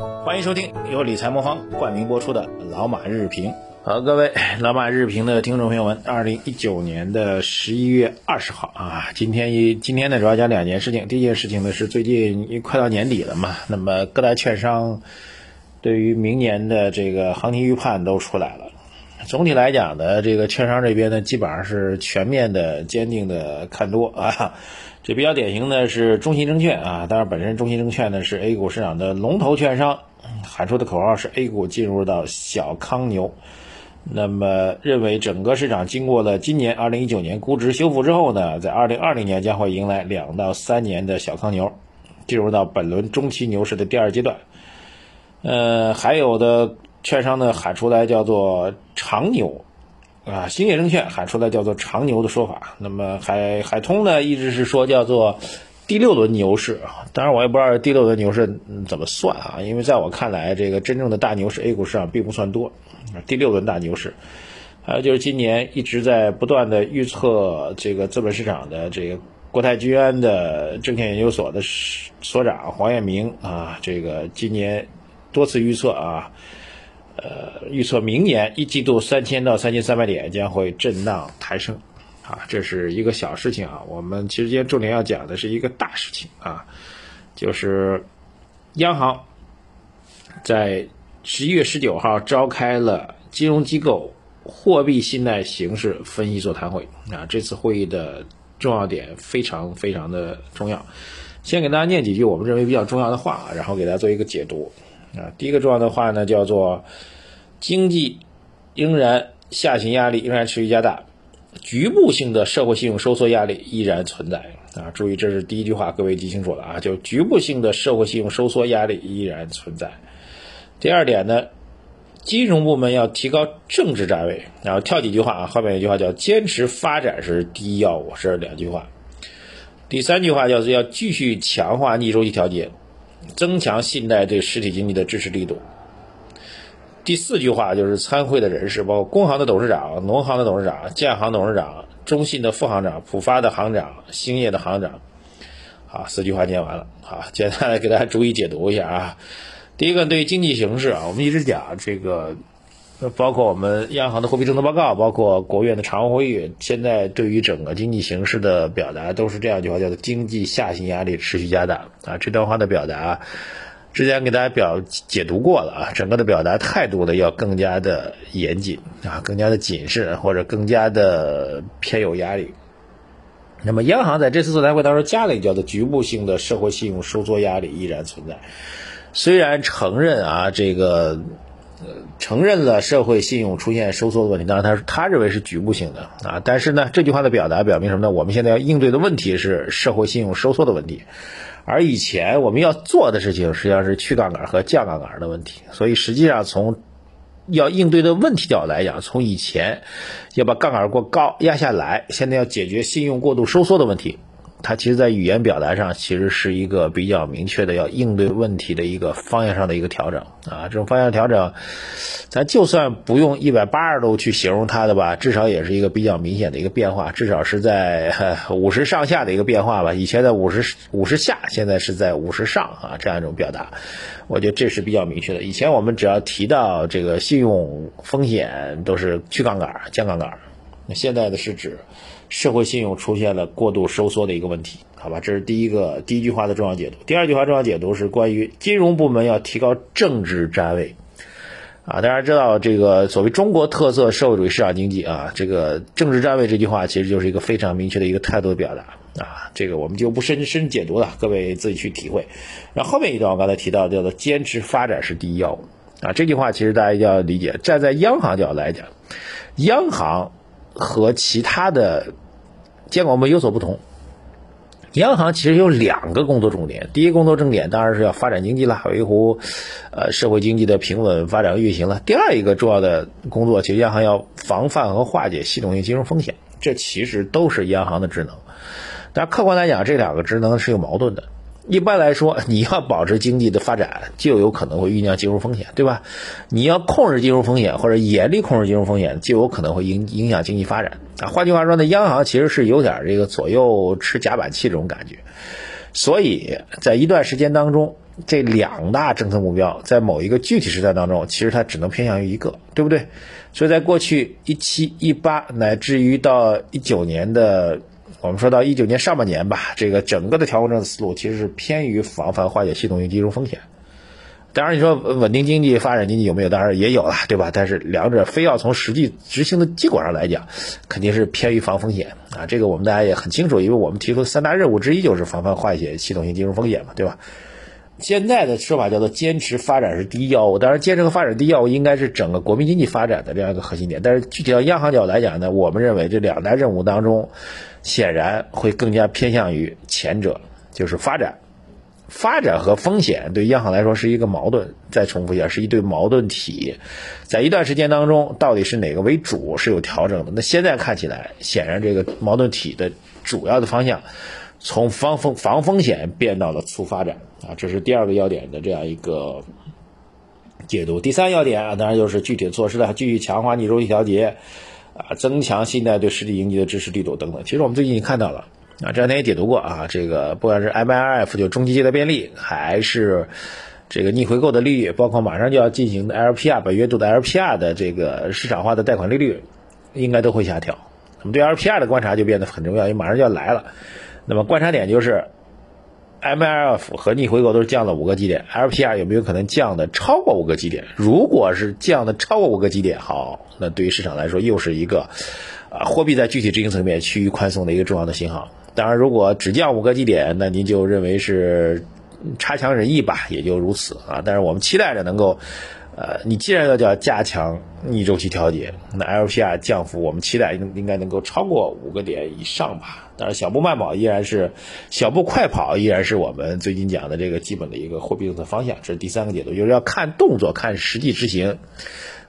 欢迎收听由理财魔方冠名播出的《老马日评》。好，各位老马日评的听众朋友们，二零一九年的十一月二十号啊，今天一今天呢主要讲两件事情。第一件事情呢是最近快到年底了嘛，那么各大券商对于明年的这个行情预判都出来了。总体来讲呢，这个券商这边呢基本上是全面的、坚定的看多啊。这比较典型的是中信证券啊，当然本身中信证券呢是 A 股市场的龙头券商，喊出的口号是 A 股进入到小康牛。那么认为整个市场经过了今年二零一九年估值修复之后呢，在二零二零年将会迎来两到三年的小康牛，进入到本轮中期牛市的第二阶段。呃，还有的券商呢喊出来叫做长牛。啊，兴业证券喊出来叫做长牛的说法，那么海海通呢一直是说叫做第六轮牛市啊，当然我也不知道第六轮牛市怎么算啊，因为在我看来，这个真正的大牛市 A 股市场并不算多，第六轮大牛市，还有就是今年一直在不断的预测这个资本市场的这个国泰君安的证券研究所的所长黄彦明啊，这个今年多次预测啊。呃，预测明年一季度三千到三千三百点将会震荡抬升，啊，这是一个小事情啊。我们其实今天重点要讲的是一个大事情啊，就是央行在十一月十九号召开了金融机构货币信贷形势分析座谈会啊。这次会议的重要点非常非常的重要，先给大家念几句我们认为比较重要的话，然后给大家做一个解读。啊，第一个重要的话呢，叫做经济仍然下行压力仍然持续加大，局部性的社会信用收缩压力依然存在啊。注意，这是第一句话，各位记清楚了啊，就局部性的社会信用收缩压力依然存在。第二点呢，金融部门要提高政治站位，然后跳几句话啊，后面一句话叫坚持发展是第一要务，这是两句话。第三句话叫做要继续强化逆周期调节。增强信贷对实体经济的支持力度。第四句话就是参会的人士，包括工行的董事长、农行的董事长、建行董事长、中信的副行长、浦发的行长、兴业的行长。好，四句话念完了。好，简单的给大家逐一解读一下啊。第一个，对经济形势啊，我们一直讲这个。包括我们央行的货币政策报告，包括国务院的常务会议，现在对于整个经济形势的表达都是这样一句话，叫做经济下行压力持续加大啊。这段话的表达，之前给大家表解读过了啊，整个的表达态度呢要更加的严谨啊，更加的谨慎或者更加的偏有压力。那么央行在这次座谈会当中加了一句叫做局部性的社会信用收缩压力依然存在，虽然承认啊这个。承认了社会信用出现收缩的问题，当然他他认为是局部性的啊，但是呢，这句话的表达表明什么呢？我们现在要应对的问题是社会信用收缩的问题，而以前我们要做的事情实际上是去杠杆和降杠杆的问题，所以实际上从要应对的问题角度来讲，从以前要把杠杆过高压下来，现在要解决信用过度收缩的问题。它其实，在语言表达上，其实是一个比较明确的要应对问题的一个方向上的一个调整啊。这种方向调整，咱就算不用一百八十度去形容它的吧，至少也是一个比较明显的一个变化，至少是在 五十上下的一个变化吧。以前在五十五十下，现在是在五十上啊，这样一种表达，我觉得这是比较明确的。以前我们只要提到这个信用风险，都是去杠杆、降杠杆，那现在的是指。社会信用出现了过度收缩的一个问题，好吧，这是第一个第一句话的重要解读。第二句话重要解读是关于金融部门要提高政治站位，啊，大家知道这个所谓中国特色社会主义市场经济啊，这个政治站位这句话其实就是一个非常明确的一个态度的表达啊，这个我们就不深深解读了，各位自己去体会。然后后面一段我刚才提到叫做坚持发展是第一要务啊，这句话其实大家一定要理解，站在央行角度来讲，央行。和其他的监管部门有所不同，央行其实有两个工作重点。第一个工作重点当然是要发展经济了，维护呃社会经济的平稳发展和运行了。第二一个重要的工作，其实央行要防范和化解系统性金融风险，这其实都是央行的职能。但客观来讲，这两个职能是有矛盾的。一般来说，你要保持经济的发展，就有可能会酝酿金融风险，对吧？你要控制金融风险或者严厉控制金融风险，就有可能会影影响经济发展啊。换句话说呢，央行其实是有点这个左右吃夹板器这种感觉。所以在一段时间当中，这两大政策目标在某一个具体时代当中，其实它只能偏向于一个，对不对？所以在过去一七一八乃至于到一九年的，我们说到一九年上半年吧，这个整个的调控政策思路其实是偏于防范化解系统性金融风险。当然，你说稳定经济、发展经济有没有？当然也有了，对吧？但是两者非要从实际执行的结果上来讲，肯定是偏于防风险啊。这个我们大家也很清楚，因为我们提出三大任务之一就是防范化解系统性金融风险嘛，对吧？现在的说法叫做坚持发展是第一要务，当然坚持和发展第一要务应该是整个国民经济发展的这样一个核心点。但是具体到央行角度来讲呢，我们认为这两大任务当中，显然会更加偏向于前者，就是发展。发展和风险对央行来说是一个矛盾。再重复一下，是一对矛盾体。在一段时间当中，到底是哪个为主是有调整的。那现在看起来，显然这个矛盾体的主要的方向。从防风防风险变到了促发展啊，这是第二个要点的这样一个解读。第三要点啊，当然就是具体措施了，继续强化逆周期调节啊，增强信贷对实体经济的支持力度等等。其实我们最近已经看到了啊，这两天也解读过啊，这个不管是 MLF 就中期借贷便利，还是这个逆回购的利率，包括马上就要进行的 LPR 本月度的 LPR 的这个市场化的贷款利率，应该都会下调。那么对 LPR 的观察就变得很重要，因为马上就要来了。那么观察点就是，MLF 和逆回购都是降了五个基点，LPR 有没有可能降的超过五个基点？如果是降的超过五个基点，好，那对于市场来说又是一个，啊，货币在具体执行层面趋于宽松的一个重要的信号。当然，如果只降五个基点，那您就认为是差强人意吧，也就如此啊。但是我们期待着能够。呃，你既然要叫加强逆周期调节，那 LPR 降幅我们期待应应该能够超过五个点以上吧。当然，小步慢跑依然是小步快跑依然是我们最近讲的这个基本的一个货币政策方向。这是第三个解读，就是要看动作，看实际执行。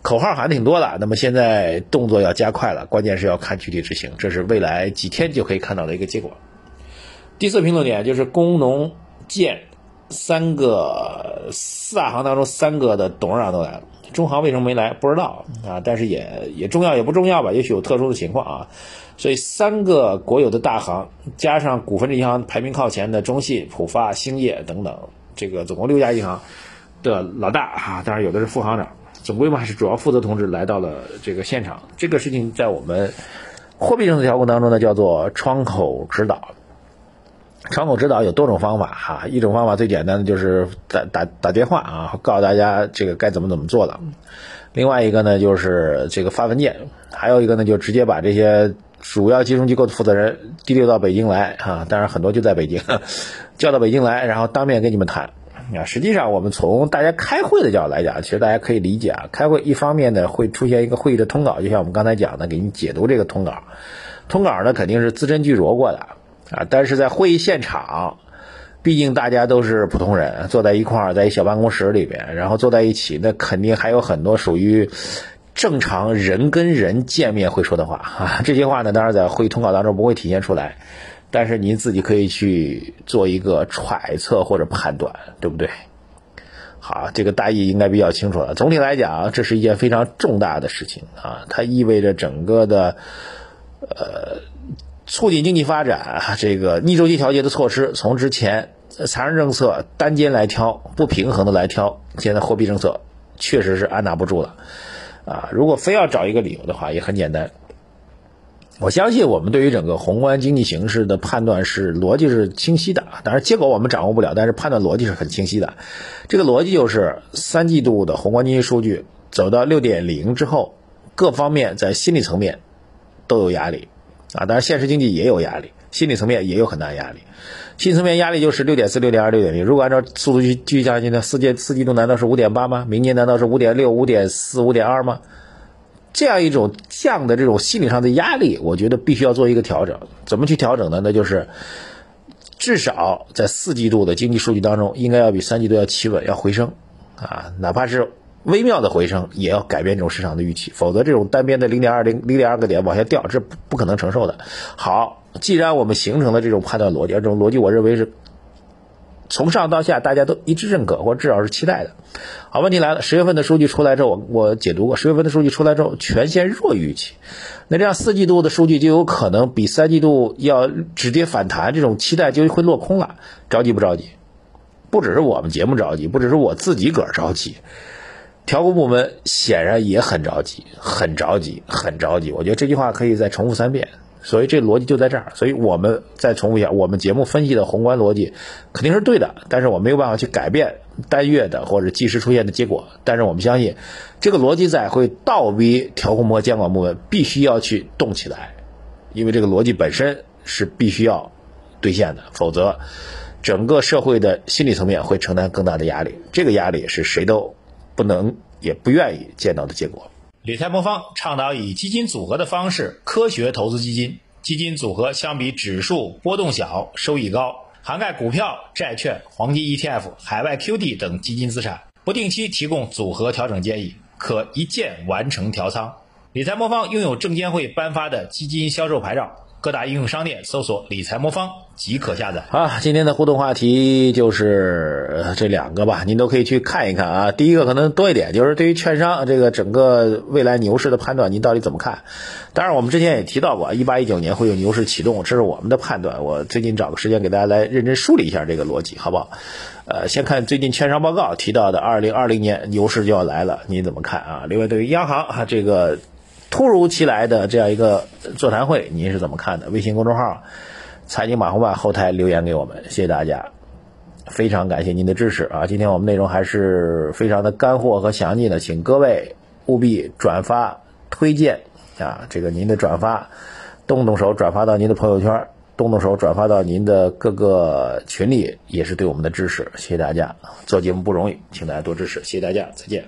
口号喊的挺多的，那么现在动作要加快了，关键是要看具体执行，这是未来几天就可以看到的一个结果。第四评论点就是工农建。三个四大行当中，三个的董事长都来了，中行为什么没来？不知道啊，但是也也重要也不重要吧？也许有特殊的情况啊。所以三个国有的大行，加上股份制银行排名靠前的中信、浦发、兴业等等，这个总共六家银行的老大啊，当然有的是副行长，总规模还是主要负责同志来到了这个现场。这个事情在我们货币政策调控当中呢，叫做窗口指导。窗口指导有多种方法哈，一种方法最简单的就是打打打电话啊，告诉大家这个该怎么怎么做了。另外一个呢就是这个发文件，还有一个呢就直接把这些主要金融机构的负责人提溜到北京来啊，当然很多就在北京，叫到北京来，然后当面跟你们谈啊。实际上我们从大家开会的角度来讲，其实大家可以理解啊，开会一方面呢会出现一个会议的通稿，就像我们刚才讲的，给你解读这个通稿，通稿呢肯定是字斟句酌过的。啊，但是在会议现场，毕竟大家都是普通人，坐在一块儿，在一小办公室里边，然后坐在一起，那肯定还有很多属于正常人跟人见面会说的话啊。这些话呢，当然在会议通稿当中不会体现出来，但是您自己可以去做一个揣测或者判断，对不对？好，这个大意应该比较清楚了。总体来讲，这是一件非常重大的事情啊，它意味着整个的，呃。促进经济发展，这个逆周期调节的措施，从之前财政政策单肩来挑，不平衡的来挑，现在货币政策确实是按捺不住了，啊，如果非要找一个理由的话，也很简单。我相信我们对于整个宏观经济形势的判断是逻辑是清晰的，当然结果我们掌握不了，但是判断逻辑是很清晰的。这个逻辑就是三季度的宏观经济数据走到六点零之后，各方面在心理层面都有压力。啊，当然，现实经济也有压力，心理层面也有很大压力。心理层面压力就是六点四、六点二、六点零。如果按照速度去继续下去呢？四季四季度难道是五点八吗？明年难道是五点六、五点四、五点二吗？这样一种降的这种心理上的压力，我觉得必须要做一个调整。怎么去调整呢？那就是至少在四季度的经济数据当中，应该要比三季度要企稳，要回升啊，哪怕是。微妙的回升也要改变这种市场的预期，否则这种单边的零点二零零点二个点往下掉，这不不可能承受的。好，既然我们形成了这种判断逻辑，这种逻辑我认为是从上到下大家都一致认可，或至少是期待的。好，问题来了，十月份的数据出来之后，我我解读过，十月份的数据出来之后全线弱于预期，那这样四季度的数据就有可能比三季度要止跌反弹，这种期待就会落空了。着急不着急？不只是我们节目着急，不只是我自己个儿着急，调控部门显然也很着急，很着急，很着急。我觉得这句话可以再重复三遍。所以这逻辑就在这儿。所以我们再重复一下，我们节目分析的宏观逻辑肯定是对的，但是我没有办法去改变单月的或者即时出现的结果。但是我们相信，这个逻辑在会倒逼调控和监管部门必须要去动起来，因为这个逻辑本身是必须要兑现的，否则整个社会的心理层面会承担更大的压力。这个压力是谁都不能也不愿意见到的结果。理财魔方倡导以基金组合的方式科学投资基金。基金组合相比指数波动小、收益高，涵盖股票、债券、黄金 ETF、海外 QD 等基金资产，不定期提供组合调整建议，可一键完成调仓。理财魔方拥有证监会颁发的基金销售牌照。各大应用商店搜索“理财魔方”即可下载。啊，今天的互动话题就是这两个吧，您都可以去看一看啊。第一个可能多一点，就是对于券商这个整个未来牛市的判断，您到底怎么看？当然，我们之前也提到过，一八一九年会有牛市启动，这是我们的判断。我最近找个时间给大家来认真梳理一下这个逻辑，好不好？呃，先看最近券商报告提到的二零二零年牛市就要来了，您怎么看啊？另外，对于央行啊这个。突如其来的这样一个座谈会，您是怎么看的？微信公众号“财经马红漫”后台留言给我们，谢谢大家，非常感谢您的支持啊！今天我们内容还是非常的干货和详尽的，请各位务必转发推荐啊！这个您的转发，动动手转发到您的朋友圈，动动手转发到您的各个群里，也是对我们的支持。谢谢大家，做节目不容易，请大家多支持，谢谢大家，再见。